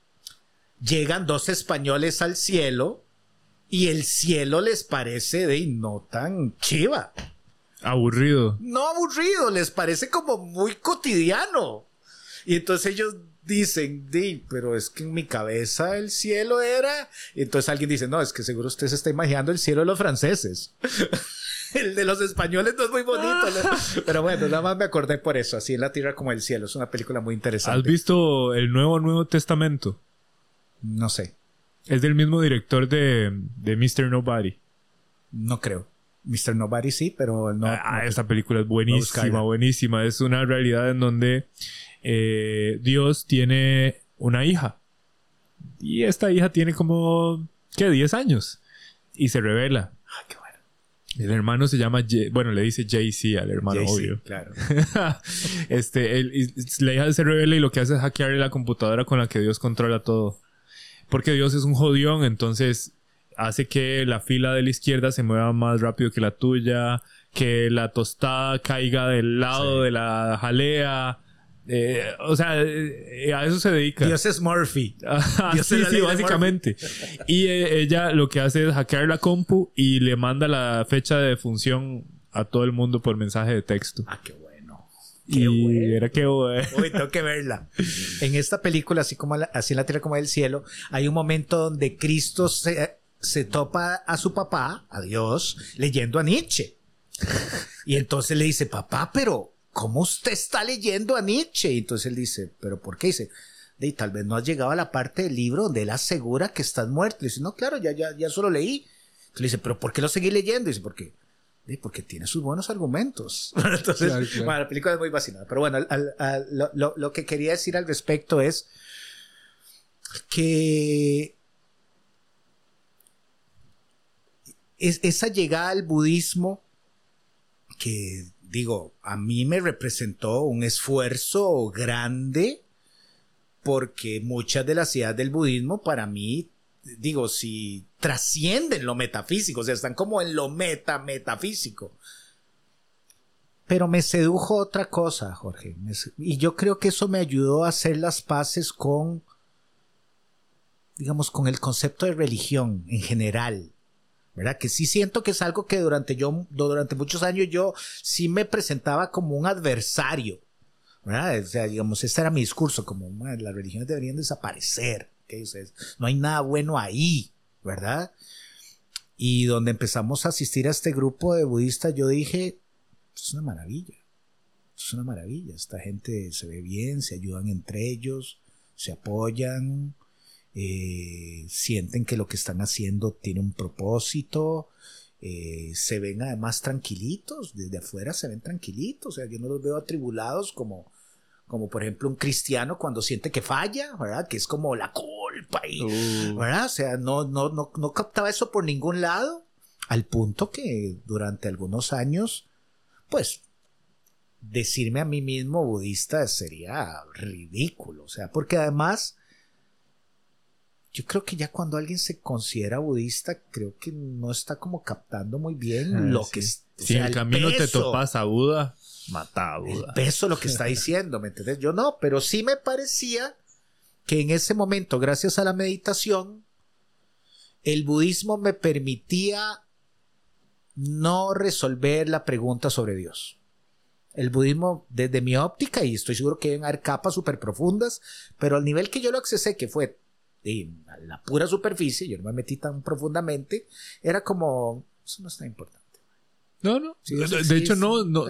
llegan dos españoles al cielo y el cielo les parece de no tan chiva. Aburrido. No aburrido, les parece como muy cotidiano. Y entonces ellos dicen, di, pero es que en mi cabeza el cielo era. Y entonces alguien dice, no, es que seguro usted se está imaginando el cielo de los franceses. el de los españoles no es muy bonito. Pero bueno, nada más me acordé por eso. Así en la tierra como el cielo. Es una película muy interesante. ¿Has visto el nuevo Nuevo Testamento? No sé. Es del mismo director de, de Mr. Nobody. No creo. Mr. Nobody sí, pero no. Ah, no esta película es buenísima, buenísima. Es una realidad en donde eh, Dios tiene una hija. Y esta hija tiene como, ¿qué? 10 años. Y se revela. Ay, qué bueno. El hermano se llama, bueno, le dice JC al hermano, Jay-Z, obvio. Claro. este, él- la hija se revela y lo que hace es hackearle la computadora con la que Dios controla todo. Porque Dios es un jodión, entonces hace que la fila de la izquierda se mueva más rápido que la tuya, que la tostada caiga del lado Sí. de la jalea. Eh, o sea, eh, a eso se dedica. Dios es Murphy. Ajá, Dios sí, es sí, básicamente. Y eh, ella lo que hace es hackear la compu y le manda la fecha de defunción a todo el mundo por mensaje de texto. Ah, qué bueno. y Qué bueno. era que bueno. Uy, tengo que verla. En esta película, así como la- así en la tierra como en el cielo, hay un momento donde Cristo se, se topa a su papá, a Dios, leyendo a Nietzsche. Y entonces le dice, papá, pero ¿cómo usted está leyendo a Nietzsche? Y entonces él dice, ¿pero por qué? Dice, "De, tal vez no has llegado a la parte del libro donde él asegura que estás muerto. Le dice, no, claro, ya, ya, ya solo leí. Entonces le dice, ¿pero por qué lo seguí leyendo? Y dice, porque Sí, porque tiene sus buenos argumentos. Entonces, Claro, claro. bueno, la película es muy fascinante. Pero bueno, al- al- al- lo, lo- lo que quería decir al respecto es que es, esa llegada al budismo que digo, a mí me representó un esfuerzo grande porque muchas de las ideas del budismo para mí digo, si trascienden lo metafísico, o sea, están como en lo meta metafísico. Pero me sedujo otra cosa, Jorge. Y yo creo que eso me ayudó a hacer las paces con, digamos, con el concepto de religión en general. ¿Verdad? Que sí siento que es algo que durante yo, durante muchos años yo sí me presentaba como un adversario. ¿verdad? Digamos, ese era mi discurso, como "Man, las religiones deberían desaparecer. no hay nada bueno ahí, ¿verdad? Y donde empezamos a asistir a este grupo de budistas, yo dije, es una maravilla, es una maravilla, esta gente se ve bien, se ayudan entre ellos, se apoyan, eh, sienten que lo que están haciendo tiene un propósito, eh, se ven además tranquilitos, desde afuera se ven tranquilitos, o sea, yo no los veo atribulados como, como por ejemplo un cristiano cuando siente que falla, ¿verdad? Que es como la culpa y, ¿verdad? O sea, no, no, no, no captaba eso por ningún lado, al punto que durante algunos años, pues, decirme a mí mismo budista sería ridículo, o sea, porque además yo creo que ya cuando alguien se considera budista, creo que no está como captando muy bien Ah, lo sí. que es. Si en el camino te peso, topas a Buda, mata a El Buda. peso lo que está diciendo, ¿me entiendes? Yo no, pero sí me parecía que en ese momento, gracias a la meditación, el budismo me permitía no resolver la pregunta sobre Dios. El budismo, desde mi óptica, y estoy seguro que deben haber capas súper profundas, pero al nivel que yo lo accesé, que fue de la pura superficie, yo no me metí tan profundamente, era como, eso no está importante. No, no. Sí, de, de hecho, no, no.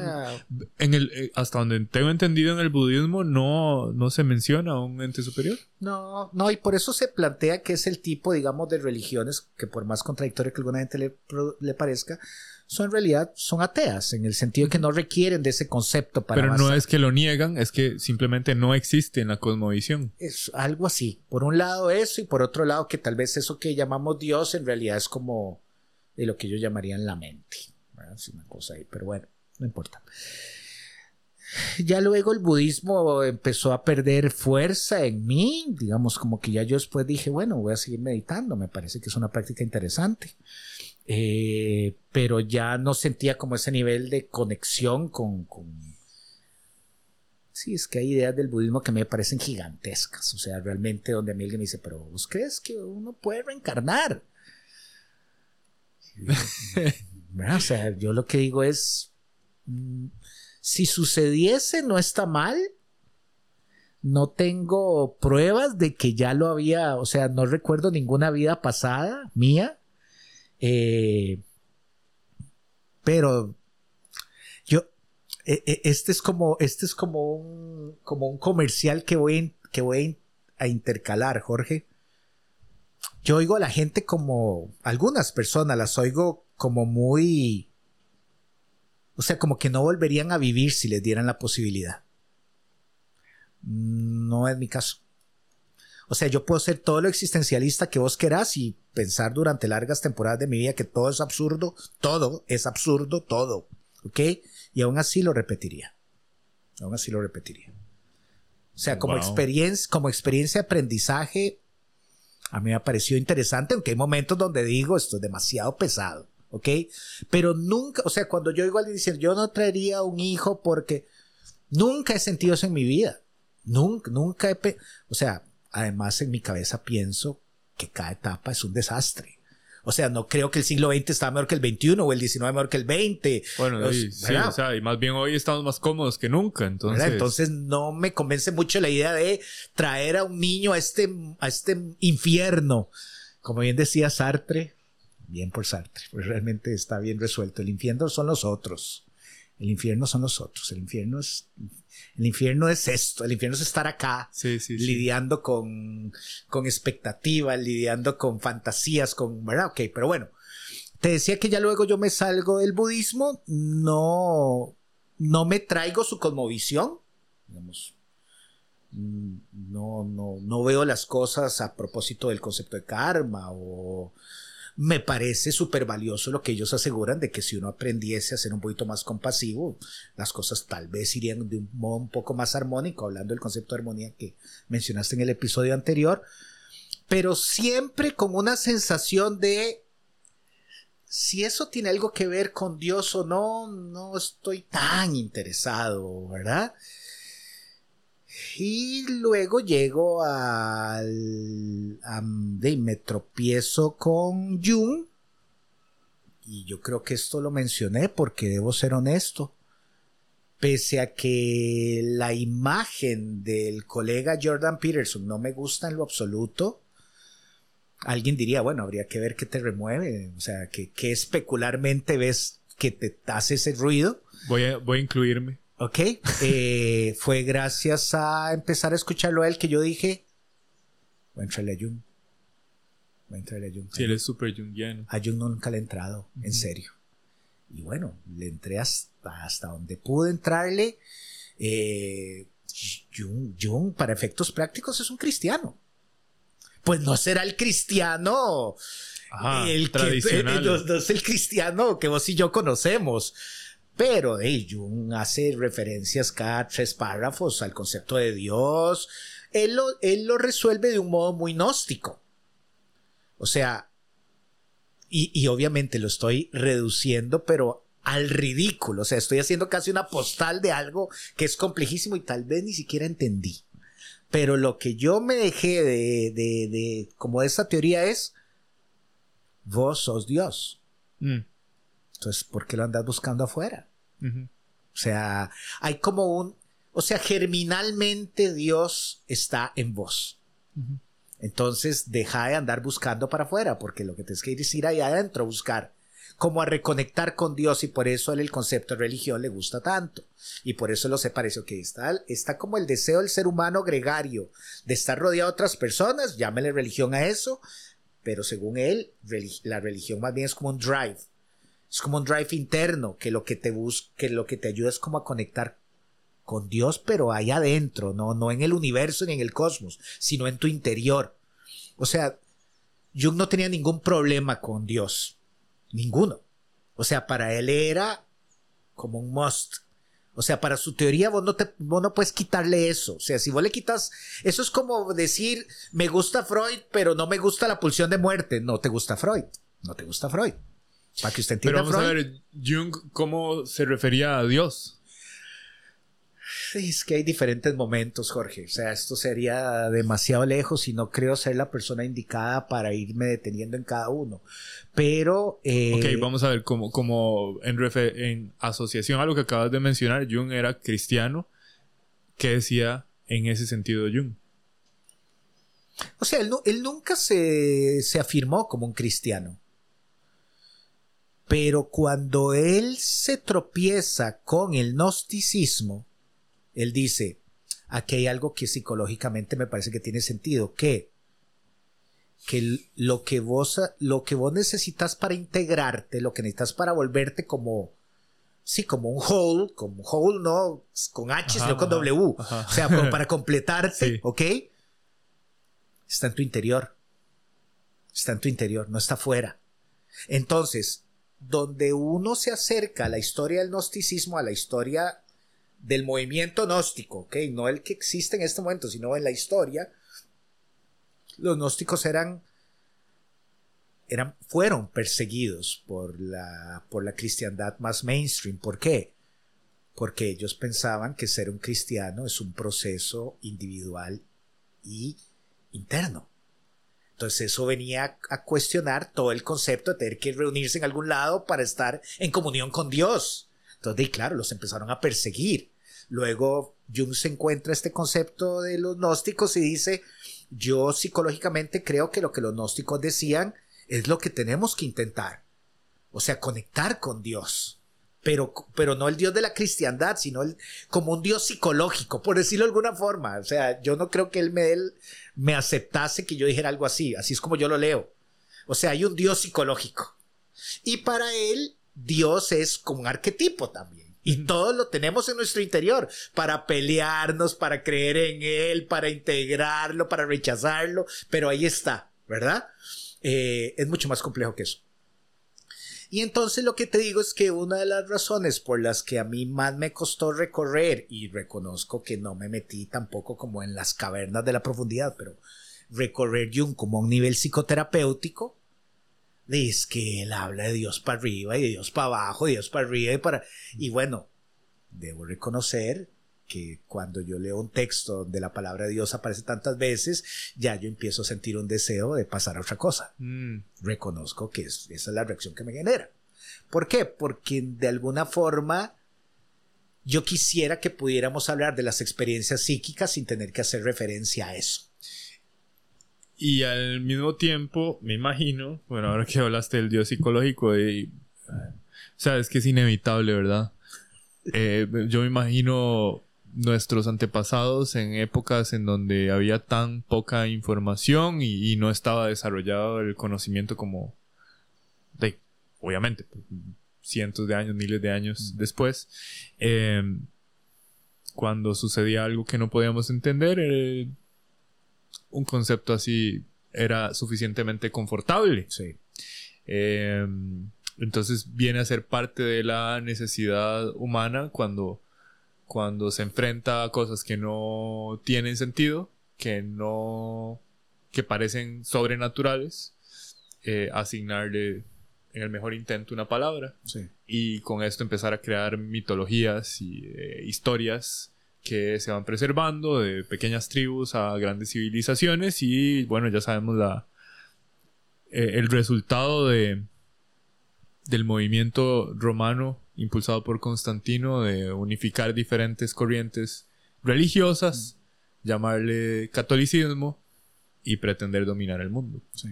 En el, eh, hasta donde tengo entendido en el budismo, no, no se menciona a un ente superior. No, no, y por eso se plantea que es el tipo, digamos, de religiones que por más contradictorio que alguna gente le, le parezca, son en realidad, son ateas, en el sentido que no requieren de ese concepto para Pero no es que lo niegan, es que simplemente no existe en la cosmovisión. es algo así. Por un lado eso y por otro lado que tal vez eso que llamamos Dios en realidad es como de lo que ellos llamarían la mente. Es una cosa ahí, pero bueno, no importa. Ya luego el budismo empezó a perder fuerza en mí, digamos como que ya yo después dije, bueno, voy a seguir meditando, me parece que es una práctica interesante. Eh, pero ya no sentía como ese nivel de conexión con, con, Sí, es que hay ideas del budismo que me parecen gigantescas. O sea, realmente donde a mí alguien me dice, pero ¿vos crees que uno puede reencarnar? O sea, yo lo que digo es, mm, si sucediese no está mal. No tengo pruebas de que ya lo había, o sea, no recuerdo ninguna vida pasada mía. Eh, pero yo, e- e- este es como, este es como un, como un comercial que voy, que voy a in- a intercalar, Jorge. Yo oigo a la gente como, algunas personas las oigo como muy, o sea, como que no volverían a vivir si les dieran la posibilidad. No es mi caso. O sea, yo puedo ser todo lo existencialista que vos querás y pensar durante largas temporadas de mi vida que todo es absurdo, todo es absurdo, todo. ¿Ok? Y aún así lo repetiría. Aún así lo repetiría. O sea, como Wow. experiencia, como experiencia de aprendizaje, a mí me ha parecido interesante, aunque hay momentos donde digo esto es demasiado pesado. ¿Ok? Pero nunca, o sea, cuando yo oigo a alguien diciendo, yo no traería un hijo porque nunca he sentido eso en mi vida. Nunca, nunca he, o sea, además en mi cabeza pienso que cada etapa es un desastre. O sea, no creo que el siglo XX está mejor que el XXI o el XIX mejor que el XX. Bueno, Los- y- sí, o sea, y más bien hoy estamos más cómodos que nunca, entonces. ¿verdad? Entonces no me convence mucho la idea de traer a un niño a este, a este infierno. Como bien decía Sartre, bien por Sartre, pues realmente está bien resuelto. El infierno son los otros. El infierno son los otros. El infierno es, el infierno es esto. El infierno es estar acá. sí, sí, sí. lidiando con, con expectativas, lidiando con fantasías, con, ¿verdad? Ok, pero bueno, te decía que ya luego yo me salgo del budismo, no, no me traigo su cosmovisión, digamos, mm, no, no, no veo las cosas a propósito del concepto de karma o me parece súper valioso lo que ellos aseguran de que si uno aprendiese a ser un poquito más compasivo, las cosas tal vez irían de un modo un poco más armónico, hablando del concepto de armonía que mencionaste en el episodio anterior, pero siempre con una sensación de si eso tiene algo que ver con Dios o no, no estoy tan interesado, ¿verdad? Y luego llego al. a- de, me tropiezo con Jung. Y yo creo que esto lo mencioné porque debo ser honesto. Pese a que la imagen del colega Jordan Peterson no me gusta en lo absoluto, alguien diría, bueno, habría que ver qué te remueve. O sea, que, que especularmente ves que te hace ese ruido. Voy a, voy a incluirme. Ok, eh, fue gracias a empezar a escucharlo a él que yo dije, voy a entrarle a Jung. Voy a entrarle a Jung. Sí, él es súper jungiano. A Jung nunca le he entrado, en serio. Y bueno, le entré hasta, hasta donde pude entrarle. Eh, Jung, Jung, para efectos prácticos, es un cristiano. Pues no será el cristiano Ajá, el que- tradicional. no, no es el cristiano que vos y yo conocemos. Pero hey, Jung hace referencias cada tres párrafos al concepto de Dios. Él lo, él lo resuelve de un modo muy gnóstico. O sea, y, y obviamente lo estoy reduciendo, pero al ridículo. O sea, estoy haciendo casi una postal de algo que es complejísimo y tal vez ni siquiera entendí. Pero lo que yo me dejé de, de, de como esa teoría es, vos sos Dios. Mm. Entonces, ¿por qué lo andas buscando afuera? O sea, hay como un, o sea, germinalmente Dios está en vos. Entonces, deja de andar buscando para afuera, porque lo que tienes que ir es ir allá adentro, buscar como a reconectar con Dios y por eso el concepto de religión le gusta tanto. Y por eso lo se parece que está, está como el deseo del ser humano gregario de estar rodeado de otras personas, llámele religión a eso, pero según él, la religión más bien es como un drive. Es como un drive interno que lo que te busca, lo que te ayuda es como a conectar con Dios, pero allá adentro, no, no en el universo ni en el cosmos, sino en tu interior. O sea, Jung no tenía ningún problema con Dios. Ninguno. O sea, para él era como un must. O sea, para su teoría vos no, te, vos no puedes quitarle eso. O sea, si vos le quitas, eso es como decir, me gusta Freud, pero no me gusta la pulsión de muerte. No te gusta Freud. No te gusta Freud. Para que usted Pero entienda vamos a ver, Jung, ¿cómo se refería a Dios? Es que hay diferentes momentos, Jorge. O sea, esto sería demasiado lejos y no creo ser la persona indicada para irme deteniendo en cada uno. Pero... eh, Ok, vamos a ver, como, como en, asociación a lo que acabas de mencionar, Jung era cristiano. ¿Qué decía en ese sentido Jung? O sea, él, él nunca se, se afirmó como un cristiano. Pero cuando él se tropieza con el gnosticismo, él dice, aquí hay algo que psicológicamente me parece que tiene sentido, que que lo que vos lo que vos necesitas para integrarte, lo que necesitas para volverte como sí, como un whole, como whole no con H, Ajá, sino con ajá, W, ajá. o sea, como para completarte, Sí. ¿ok? Está en tu interior. Está en tu interior, no está afuera. Entonces, donde uno se acerca a la historia del gnosticismo, a la historia del movimiento gnóstico, ¿ok? No el que existe en este momento, sino en la historia, los gnósticos eran, eran fueron perseguidos por la, por la cristiandad más mainstream. ¿Por qué? Porque ellos pensaban que ser un cristiano es un proceso individual y interno. Entonces eso venía a cuestionar todo el concepto de tener que reunirse en algún lado para estar en comunión con Dios. Entonces, y claro, los empezaron a perseguir. Luego Jung se encuentra este concepto de los gnósticos y dice, yo psicológicamente creo que lo que los gnósticos decían es lo que tenemos que intentar. O sea, conectar con Dios. Pero, pero no el Dios de la cristiandad, sino el, como un Dios psicológico, por decirlo de alguna forma. O sea, yo no creo que él me, él me aceptase que yo dijera algo así. Así es como yo lo leo. O sea, hay un Dios psicológico. Y para él, Dios es como un arquetipo también. Y todos lo tenemos en nuestro interior para pelearnos, para creer en Él, para integrarlo, para rechazarlo. Pero ahí está, ¿verdad? Eh, es mucho más complejo que eso. Y entonces lo que te digo es que una de las razones por las que a mí más me costó recorrer, y reconozco que no me metí tampoco como en las cavernas de la profundidad, pero recorrer Jung como a un nivel psicoterapéutico, es que él habla de Dios para arriba y de Dios para abajo, de Dios para arriba y para... Y bueno, debo reconocer que cuando yo leo un texto donde la palabra de Dios aparece tantas veces, ya yo empiezo a sentir un deseo de pasar a otra cosa. Mm, Reconozco que es- esa es la reacción que me genera. ¿Por qué? Porque de alguna forma yo quisiera que pudiéramos hablar de las experiencias psíquicas sin tener que hacer referencia a eso. Y al mismo tiempo, me imagino, bueno, ahora que hablaste del Dios psicológico, y, o sea, es que es inevitable, ¿verdad? Eh, yo me imagino nuestros antepasados en épocas en donde había tan poca información y, y no estaba desarrollado el conocimiento como de, obviamente, cientos de años, miles de años después. eh, cuando sucedía algo que no podíamos entender, eh, un concepto así era suficientemente confortable. Sí. Eh, entonces viene a ser parte de la necesidad humana cuando, cuando se enfrenta a cosas que no tienen sentido, que no, que parecen sobrenaturales. eh, asignarle en el mejor intento una palabra Sí. y con esto empezar a crear mitologías y eh, historias que se van preservando de pequeñas tribus a grandes civilizaciones y bueno ya sabemos la eh, el resultado de del movimiento romano impulsado por Constantino de unificar diferentes corrientes religiosas llamarle catolicismo y pretender dominar el mundo Sí.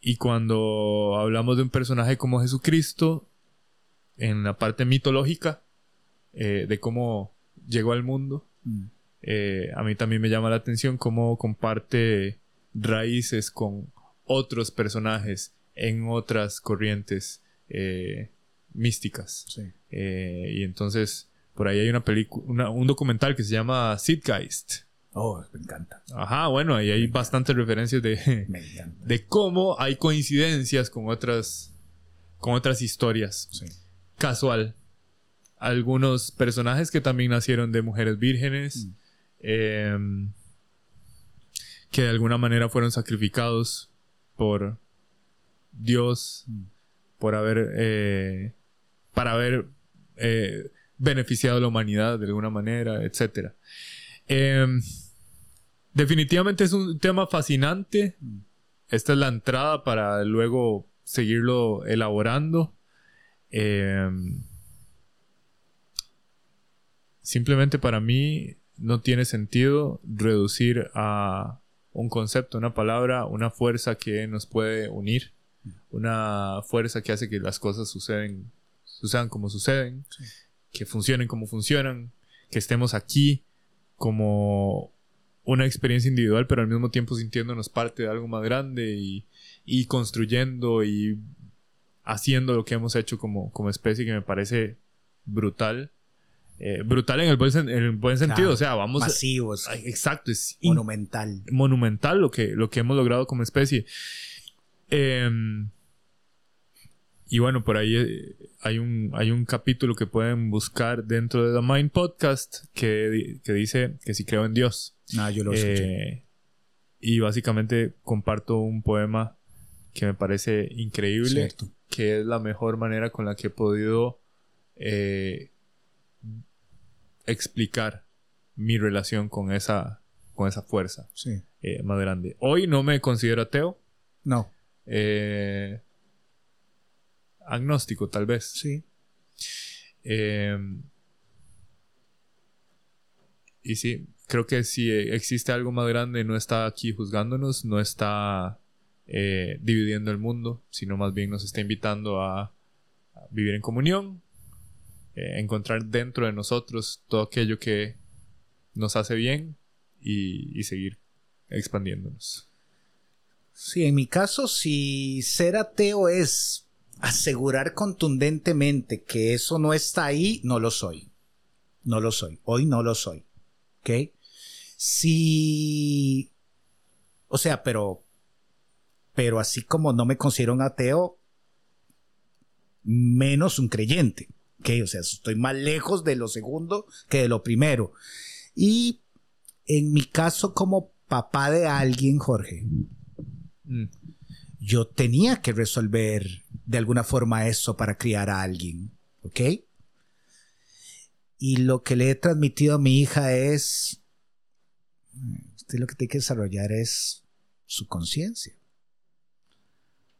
y cuando hablamos de un personaje como Jesucristo, en la parte mitológica, eh, de cómo llegó al mundo, Mm. eh, a mí también me llama la atención cómo comparte raíces con otros personajes en otras corrientes eh, místicas. Sí. Eh, y entonces, por ahí hay una película, un documental que se llama Zeitgeist. Oh, me encanta. Ajá, bueno, ahí hay bastantes referencias de, Me encanta. de cómo hay coincidencias con otras con otras historias. Sí. Casual. Algunos personajes que también nacieron de mujeres vírgenes, Mm. em, que de alguna manera fueron sacrificados por Dios, Mm. por haber, eh, para haber eh, beneficiado a la humanidad de alguna manera, etc. definitivamente es un tema fascinante. Esta es la entrada para luego seguirlo elaborando. Eh, simplemente para mí no tiene sentido reducir a un concepto, una palabra, una fuerza que nos puede unir, una fuerza que hace que las cosas suceden, sucedan como suceden, Sí. que funcionen como funcionan, que estemos aquí como una experiencia individual, pero al mismo tiempo sintiéndonos parte de algo más grande y, y construyendo y haciendo lo que hemos hecho como, como especie que me parece brutal. Eh, brutal en el buen, en el buen sentido, Claro. o sea, vamos... Masivos. Ay, Exacto, es in- monumental. monumental lo que, lo que hemos logrado como especie. Em, y bueno, por ahí eh, hay un, hay un capítulo que pueden buscar dentro de The Mind Podcast que, que dice que si creo en Dios. No, yo lo. Eh, y básicamente comparto un poema que me parece increíble, Cierto. que es la mejor manera con la que he podido eh, explicar mi relación con esa, con esa fuerza Sí. eh, más grande. Hoy no me considero ateo, No. eh, agnóstico tal vez. Sí. Eh, y sí, creo que si existe algo más grande, no está aquí juzgándonos, no está eh, dividiendo el mundo, sino más bien nos está invitando a, a vivir en comunión, eh, encontrar dentro de nosotros todo aquello que nos hace bien y, y seguir expandiéndonos. Sí, en mi caso, si ser ateo es asegurar contundentemente que eso no está ahí, no lo soy. No lo soy. Hoy no lo soy. ¿Ok? Si... O sea, pero... Pero así como no me considero un ateo, menos un creyente. ¿Ok? O sea, estoy más lejos de lo segundo que de lo primero. Y en mi caso como papá de alguien, Jorge, Mm, yo tenía que resolver de alguna forma eso para criar a alguien, ¿ok? Y lo que le he transmitido a mi hija es, usted lo que tiene que desarrollar es su conciencia.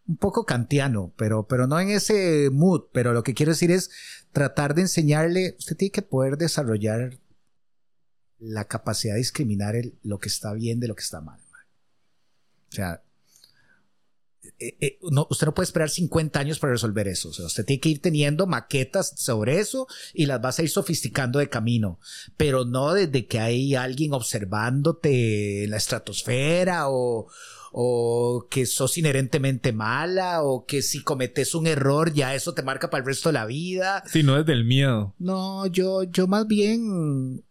Un poco kantiano, pero, pero no en ese mood, pero lo que quiero decir es tratar de enseñarle, usted tiene que poder desarrollar la capacidad de discriminar lo que está bien de lo que está mal. O sea, eh, eh, no, usted no puede esperar 50 años para resolver eso. O sea, usted tiene que ir teniendo maquetas sobre eso y las vas a ir sofisticando de camino. Pero no desde que hay alguien observándote en la estratosfera o, o que sos inherentemente mala o que si cometes un error ya eso te marca para el resto de la vida. Sí, no desde el miedo. No, yo, yo más bien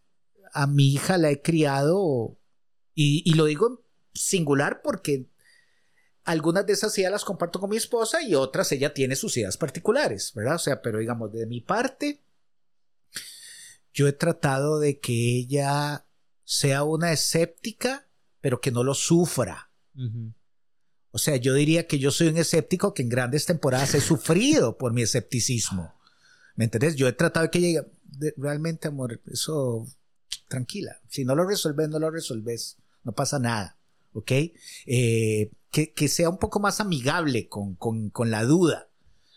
a mi hija la he criado y, y lo digo en singular porque algunas de esas ideas las comparto con mi esposa y otras ella tiene sus ideas particulares, ¿verdad? O sea, pero digamos, de mi parte, yo he tratado de que ella sea una escéptica, pero que no lo sufra. O sea, yo diría que yo soy un escéptico que en grandes temporadas he sufrido por mi escepticismo. ¿Me entendés? Yo he tratado de que llegue. realmente, amor, eso. Tranquila. Si no lo resolves, no lo resolves. No pasa nada. ¿Ok? Eh, que, sea un poco más amigable con, la duda.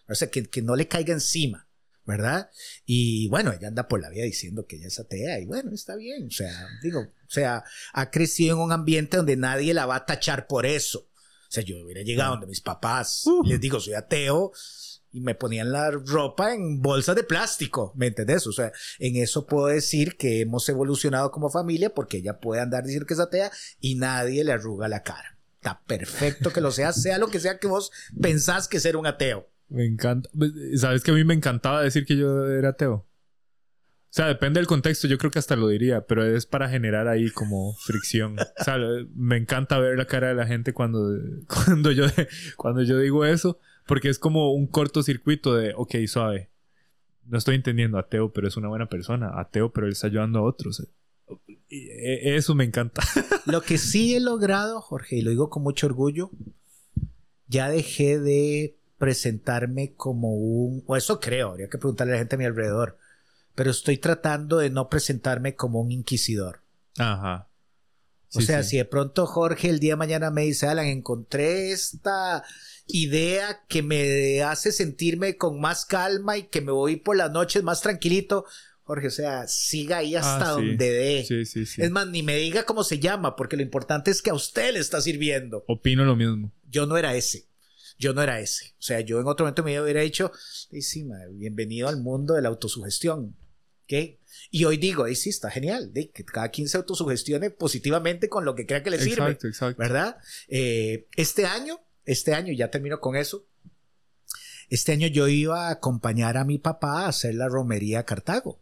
O sea, que, que no le caiga encima. ¿verdad? Y bueno, ella anda por la vida diciendo que ella es atea y bueno, está bien, o sea, digo, o sea, ha crecido en un ambiente donde nadie la va a tachar por eso. O sea, yo hubiera llegado donde mis papás, les digo, soy ateo y me ponían la ropa en bolsas de plástico, ¿me entendés? O sea, en eso puedo decir que hemos evolucionado como familia porque ella puede andar diciendo que es atea y nadie le arruga la cara. Perfecto que lo sea, sea lo que sea que vos pensás que ser un ateo. Me encanta. Sabes que a mí me encantaba decir que yo era ateo. O sea, depende del contexto, yo creo que hasta lo diría, pero es para generar ahí como fricción. O sea, me encanta ver la cara de la gente cuando, cuando, yo, cuando yo digo eso, porque es como un cortocircuito de, ok, suave. No estoy entendiendo ateo, pero es una buena persona. Ateo, pero él está ayudando a otros. E, eso me encanta. Lo que sí he logrado, Jorge, y lo digo con mucho orgullo, ya dejé de presentarme como un, o eso creo, habría que preguntarle a la gente a mi alrededor, pero estoy tratando de no presentarme como un inquisidor. Ajá. o sea, si de pronto Jorge el día de mañana me dice, Alan, encontré esta idea que me hace sentirme con más calma y que me voy por las noches más tranquilito. Jorge, o sea, siga ahí hasta ah, donde dé. Sí, sí, sí. Es más, ni me diga cómo se llama, porque lo importante es que a usted le está sirviendo. Opino lo mismo. Yo no era ese yo no era ese. O sea, yo en otro momento me hubiera dicho, sí, bienvenido al mundo de la autosugestión. ¿ok? Y hoy digo, sí, está genial, que cada quien se autosugestione positivamente con lo que crea que le sirve. Exacto, exacto. ¿Verdad? Eh, este año, este año, ya termino con eso. Este año yo iba a acompañar a mi papá a hacer la romería a Cartago.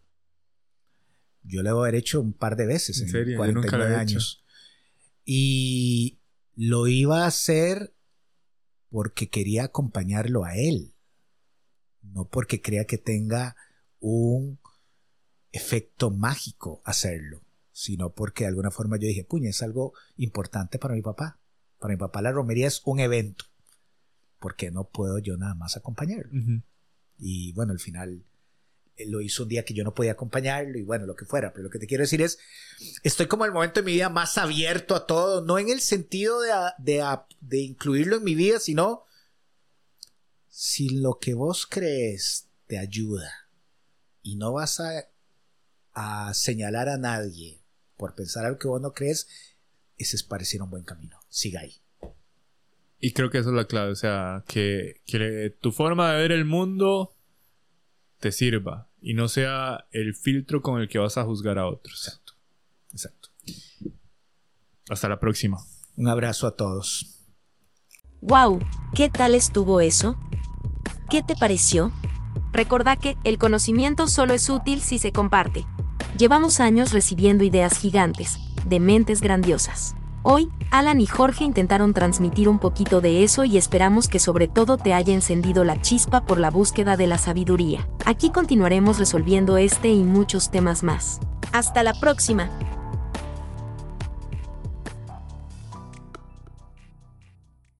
Yo le voy a haber hecho un par de veces en, serio? 49 años. Y lo iba a hacer porque quería acompañarlo a él, no porque crea que tenga un efecto mágico hacerlo, sino porque de alguna forma yo dije, puña, es algo importante para mi papá. Para mi papá la romería es un evento, porque no puedo yo nada más acompañarlo. Y bueno, al final lo hizo un día que yo no podía acompañarlo y bueno, lo que fuera. Pero lo que te quiero decir es, estoy como el momento de mi vida más abierto a todo, no en el sentido de, de, de incluirlo en mi vida, sino si lo que vos crees te ayuda y no vas a, a señalar a nadie por pensar algo que vos no crees, ese es parecer un buen camino. Siga ahí. Y creo que esa es la clave, o sea, que, que tu forma de ver el mundo te sirva y no sea el filtro con el que vas a juzgar a otros. Exacto. Exacto. Hasta la próxima. Un abrazo a todos. Wow, ¿qué tal estuvo eso? ¿Qué te pareció? Recordá que el conocimiento solo es útil si se comparte. Llevamos años recibiendo ideas gigantes, de mentes grandiosas. Hoy, Alan y Jorge intentaron transmitir un poquito de eso y esperamos que sobre todo te haya encendido la chispa por la búsqueda de la sabiduría. Aquí continuaremos resolviendo este y muchos temas más. Hasta la próxima.